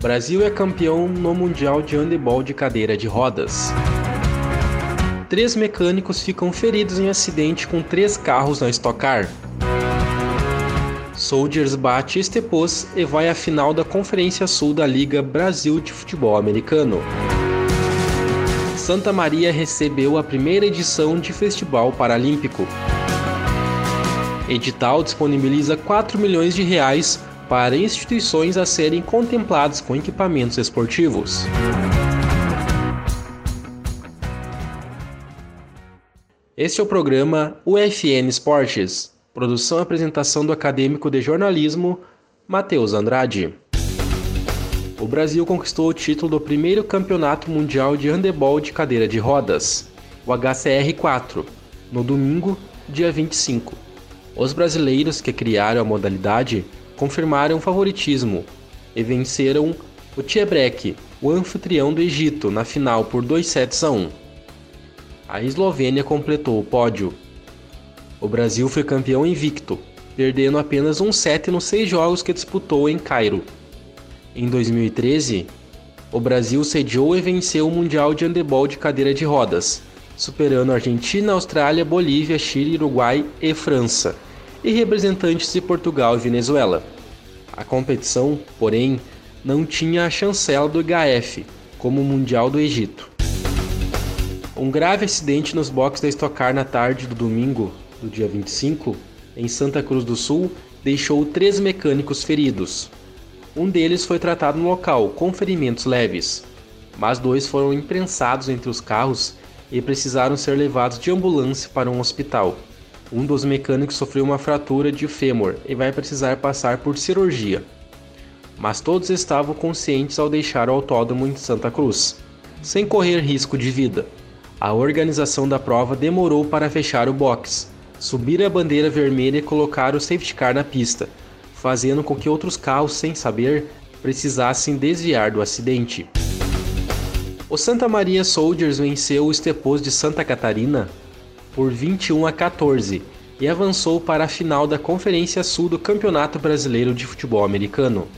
Brasil é campeão no Mundial de Handebol de cadeira de rodas. Três mecânicos ficam feridos em acidente com três carros na Stock Car. Soldiers bate Estepos e vai à final da Conferência Sul da Liga Brasil de Futebol Americano. Santa Maria recebeu a primeira edição de Festival Paralímpico. Edital disponibiliza 4 milhões de reais para instituições a serem contempladas com equipamentos esportivos. Este é o programa UFN Esportes. Produção e apresentação do acadêmico de jornalismo Matheus Andrade. O Brasil conquistou o título do primeiro campeonato mundial de handebol de cadeira de rodas, o HCR4, no domingo, dia 25. Os brasileiros que criaram a modalidade confirmaram favoritismo e venceram o Tiebrek, o anfitrião do Egito, na final por 2 sets a 1. A Eslovênia completou o pódio. O Brasil foi campeão invicto, perdendo apenas um set nos seis jogos que disputou em Cairo. Em 2013, o Brasil sediou e venceu o Mundial de Handebol de cadeira de rodas, superando Argentina, Austrália, Bolívia, Chile, Uruguai e França e representantes de Portugal e Venezuela. A competição, porém, não tinha a chancela do HF, como o Mundial do Egito. Um grave acidente nos boxes da Stock Car na tarde do domingo, do dia 25, em Santa Cruz do Sul, deixou três mecânicos feridos. Um deles foi tratado no local, com ferimentos leves, mas dois foram imprensados entre os carros e precisaram ser levados de ambulância para um hospital. Um dos mecânicos sofreu uma fratura de fêmur e vai precisar passar por cirurgia. Mas todos estavam conscientes ao deixar o autódromo em Santa Cruz, sem correr risco de vida. A organização da prova demorou para fechar o box, subir a bandeira vermelha e colocar o safety car na pista, fazendo com que outros carros, sem saber, precisassem desviar do acidente. O Santa Maria Soldiers venceu o Estepos de Santa Catarina por 21 a 14 e avançou para a final da Conferência Sul do Campeonato Brasileiro de Futebol Americano.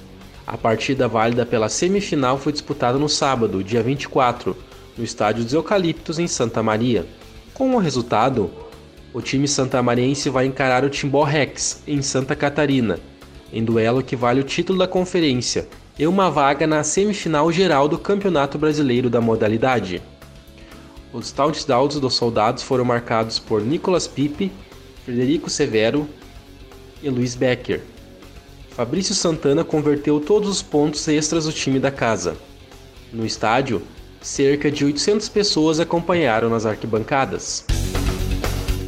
A partida válida pela semifinal foi disputada no sábado, dia 24, no estádio dos Eucaliptos em Santa Maria. Com o resultado, o time santamariense vai encarar o Timbó Rex em Santa Catarina, em duelo que vale o título da conferência e uma vaga na semifinal geral do Campeonato Brasileiro da modalidade. Os touchdowns dos soldados foram marcados por Nicolas Pipe, Frederico Severo e Luiz Becker. Fabrício Santana converteu todos os pontos extras do time da casa. No estádio, cerca de 800 pessoas acompanharam nas arquibancadas.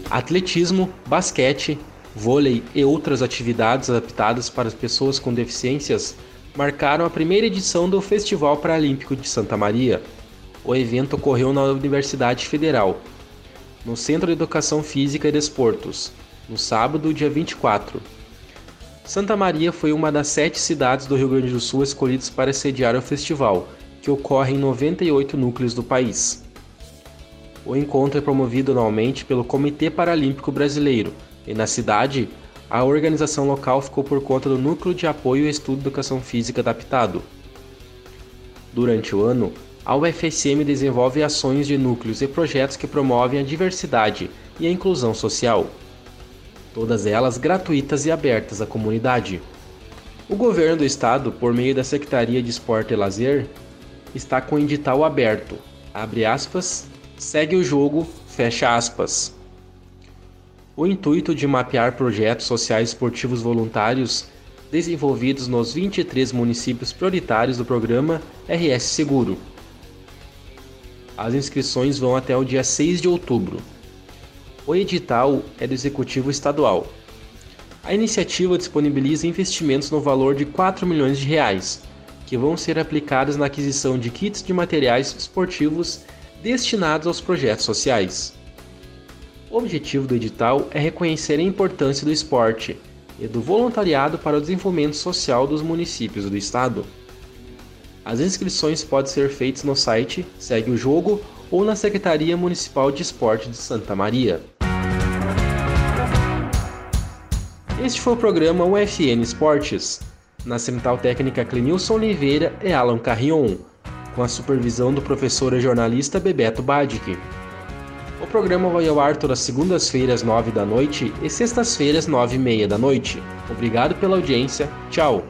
Atletismo, basquete, vôlei e outras atividades adaptadas para as pessoas com deficiências marcaram a primeira edição do Festival Paralímpico de Santa Maria, o evento ocorreu na Universidade Federal, no Centro de Educação Física e Desportos, no sábado, dia 24. Santa Maria foi uma das sete cidades do Rio Grande do Sul escolhidas para sediar o festival, que ocorre em 98 núcleos do país. O encontro é promovido anualmente pelo Comitê Paralímpico Brasileiro, e na cidade, a organização local ficou por conta do Núcleo de Apoio e Estudo de Educação Física Adaptado. Durante o ano, a UFSM desenvolve ações de núcleos e projetos que promovem a diversidade e a inclusão social, todas elas gratuitas e abertas à comunidade. O governo do estado, por meio da Secretaria de Esporte e Lazer, está com o edital aberto. Abre aspas, segue o jogo, fecha aspas. O intuito de mapear projetos sociais esportivos voluntários desenvolvidos nos 23 municípios prioritários do programa RS Seguro as inscrições vão até o dia 6 de outubro. O edital é do Executivo Estadual. A iniciativa disponibiliza investimentos no valor de 4 milhões de reais, que vão ser aplicados na aquisição de kits de materiais esportivos destinados aos projetos sociais. O objetivo do edital é reconhecer a importância do esporte e do voluntariado para o desenvolvimento social dos municípios do estado. As inscrições podem ser feitas no site Segue o Jogo ou na Secretaria Municipal de Esporte de Santa Maria. Este foi o programa UFN Esportes, na Central Técnica Clenilson Oliveira e Alan Carrion, com a supervisão do professor e jornalista Bebeto Badic. O programa vai ao ar todas segundas-feiras, nove da noite e sextas-feiras, nove e meia da noite. Obrigado pela audiência. Tchau!